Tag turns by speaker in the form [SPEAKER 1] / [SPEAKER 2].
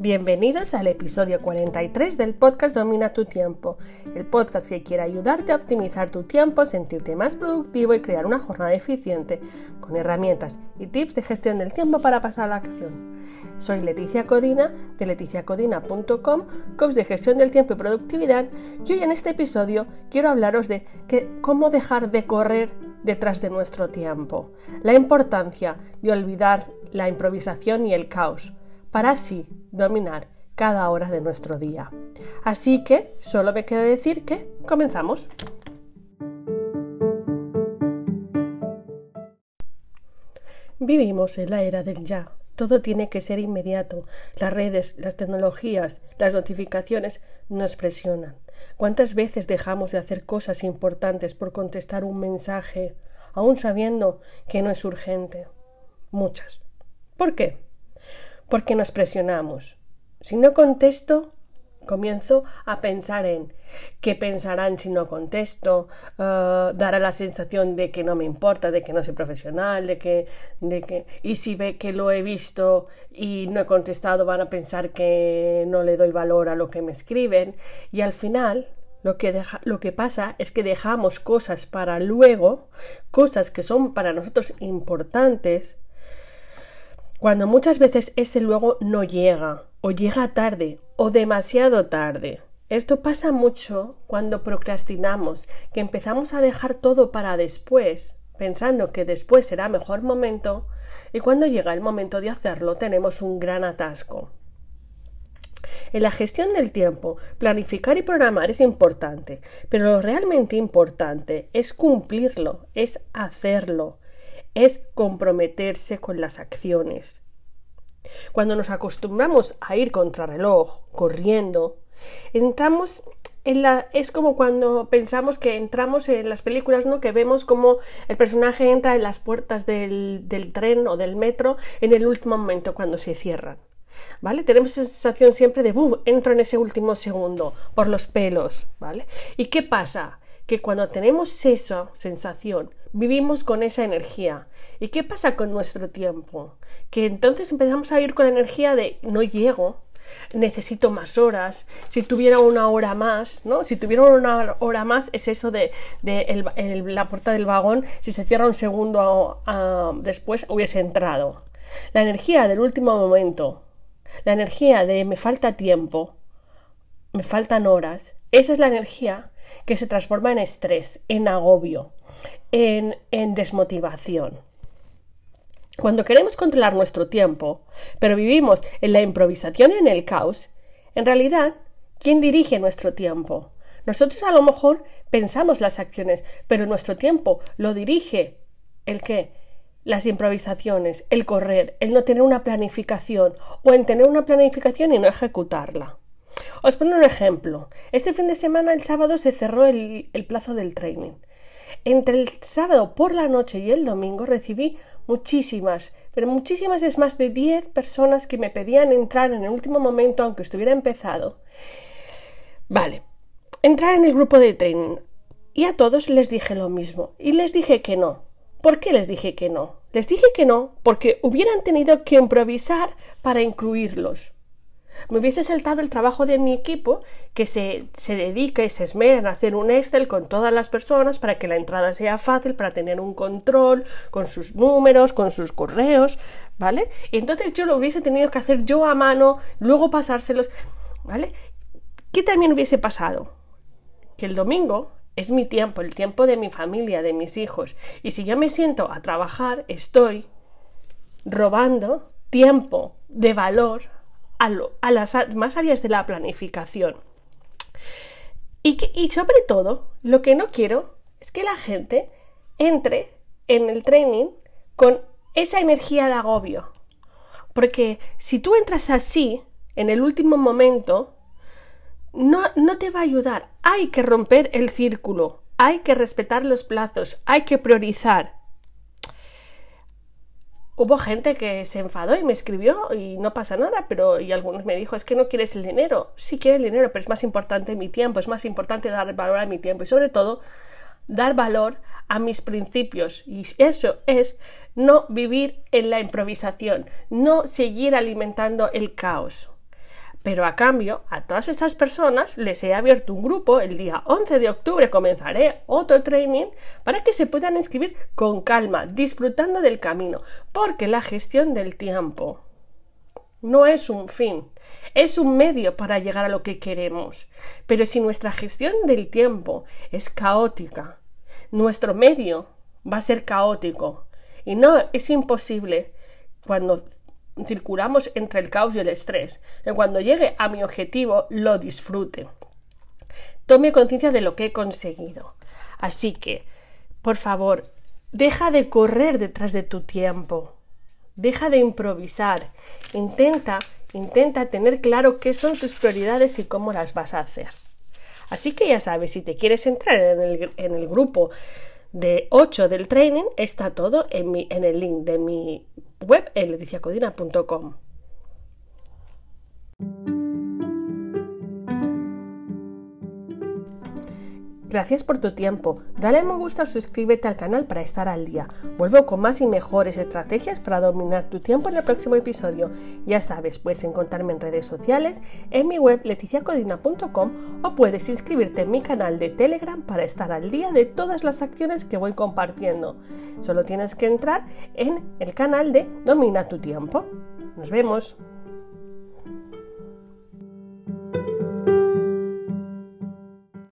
[SPEAKER 1] Bienvenidos al episodio 43 del podcast Domina tu tiempo, el podcast que quiere ayudarte a optimizar tu tiempo, sentirte más productivo y crear una jornada eficiente con herramientas y tips de gestión del tiempo para pasar a la acción. Soy Leticia Codina de leticiacodina.com, coach de gestión del tiempo y productividad, y hoy en este episodio quiero hablaros de cómo dejar de correr detrás de nuestro tiempo, la importancia de olvidar la improvisación y el caos para así dominar cada hora de nuestro día. Así que solo me queda decir que comenzamos. Vivimos en la era del ya. Todo tiene que ser inmediato. Las redes, las tecnologías, las notificaciones nos presionan. ¿Cuántas veces dejamos de hacer cosas importantes por contestar un mensaje, aun sabiendo que no es urgente? Muchas. ¿Por qué? Porque nos presionamos. Si no contesto, comienzo a pensar en qué pensarán si no contesto, uh, dará la sensación de que no me importa, de que no soy profesional, de que, de que, y si ve que lo he visto y no he contestado, van a pensar que no le doy valor a lo que me escriben, y al final lo que, lo que pasa es que dejamos cosas para luego, cosas que son para nosotros importantes, cuando muchas veces ese luego no llega, o llega tarde, o demasiado tarde. Esto pasa mucho cuando procrastinamos, que empezamos a dejar todo para después, pensando que después será mejor momento, y cuando llega el momento de hacerlo tenemos un gran atasco. En la gestión del tiempo, planificar y programar es importante, pero lo realmente importante es cumplirlo, es hacerlo, es comprometerse con las acciones. Cuando nos acostumbramos a ir contra reloj, corriendo, entramos en la, es como cuando pensamos que entramos en las películas, ¿no? Que vemos como el personaje entra en las puertas del, del tren o del metro en el último momento cuando se cierran. ¿Vale? Tenemos esa sensación siempre de, ¡buf! Entro en ese último segundo, por los pelos, ¿vale? ¿Y qué pasa? Que cuando tenemos esa sensación, vivimos con esa energía. ¿Y qué pasa con nuestro tiempo? Que entonces empezamos a ir con la energía de no llego, necesito más horas, si tuviera una hora más, ¿no? Si tuviera una hora más es eso de, la puerta del vagón, si se cierra un segundo después hubiese entrado. La energía del último momento, la energía de me falta tiempo, me faltan horas, esa es la energía que se transforma en estrés, en agobio, en, en desmotivación. Cuando queremos controlar nuestro tiempo, pero vivimos en la improvisación y en el caos, en realidad, ¿quién dirige nuestro tiempo? Nosotros a lo mejor pensamos las acciones, pero nuestro tiempo lo dirige el qué? Las improvisaciones, el correr, el no tener una planificación o en tener una planificación y no ejecutarla. Os pongo un ejemplo. Este fin de semana, el sábado, se cerró el, el plazo del training. Entre el sábado por la noche y el domingo recibí muchísimas, pero muchísimas es más de 10 personas que me pedían entrar en el último momento aunque estuviera empezado. Vale, entrar en el grupo de training. Y a todos les dije lo mismo. Y les dije que no. ¿Por qué les dije que no? Les dije que no porque hubieran tenido que improvisar para incluirlos. Me hubiese saltado el trabajo de mi equipo que se, se dedica y se esmera en hacer un Excel con todas las personas para que la entrada sea fácil, para tener un control con sus números, con sus correos, ¿vale? Entonces yo lo hubiese tenido que hacer yo a mano, luego pasárselos, ¿vale? ¿Qué también hubiese pasado? Que el domingo es mi tiempo, el tiempo de mi familia, de mis hijos. Y si yo me siento a trabajar, estoy robando tiempo de valor a, las más áreas de la planificación. Y, y sobre todo, lo que no quiero es que la gente entre en el training con esa energía de agobio. Porque si tú entras así, en el último momento, no, no, te va a ayudar. Hay que romper el círculo, hay que respetar los plazos, hay que priorizar hubo gente que se enfadó y me escribió y no pasa nada, pero y algunos me dijo, es que no quieres el dinero. Sí quiero el dinero, pero es más importante mi tiempo, es más importante dar valor a mi tiempo y sobre todo dar valor a mis principios. Y eso es no vivir en la improvisación, no seguir alimentando el caos. Pero a cambio, a todas estas personas les he abierto un grupo. El día 11 de octubre comenzaré otro training para que se puedan inscribir con calma, disfrutando del camino, porque la gestión del tiempo no es un fin, es un medio para llegar a lo que queremos. Pero si nuestra gestión del tiempo es caótica, nuestro medio va a ser caótico. Y no es imposible cuando circulamos entre el caos y el estrés, que cuando llegue a mi objetivo lo disfrute. Tome conciencia de lo que he conseguido. Así que, por favor, deja de correr detrás de tu tiempo. Deja de improvisar. Intenta, intenta tener claro qué son tus prioridades y cómo las vas a hacer. Así que ya sabes, si te quieres entrar en el, en el grupo de 8 del training, está todo en, mi, en el link de mi web en leticiacodina.com. Gracias por tu tiempo. Dale me gusta o suscríbete al canal para estar al día. Vuelvo con más y mejores estrategias para dominar tu tiempo en el próximo episodio. Ya sabes, puedes encontrarme en redes sociales, en mi web leticiacodina.com o puedes inscribirte en mi canal de Telegram para estar al día de todas las acciones que voy compartiendo. Solo tienes que entrar en el canal de Domina tu tiempo. Nos vemos.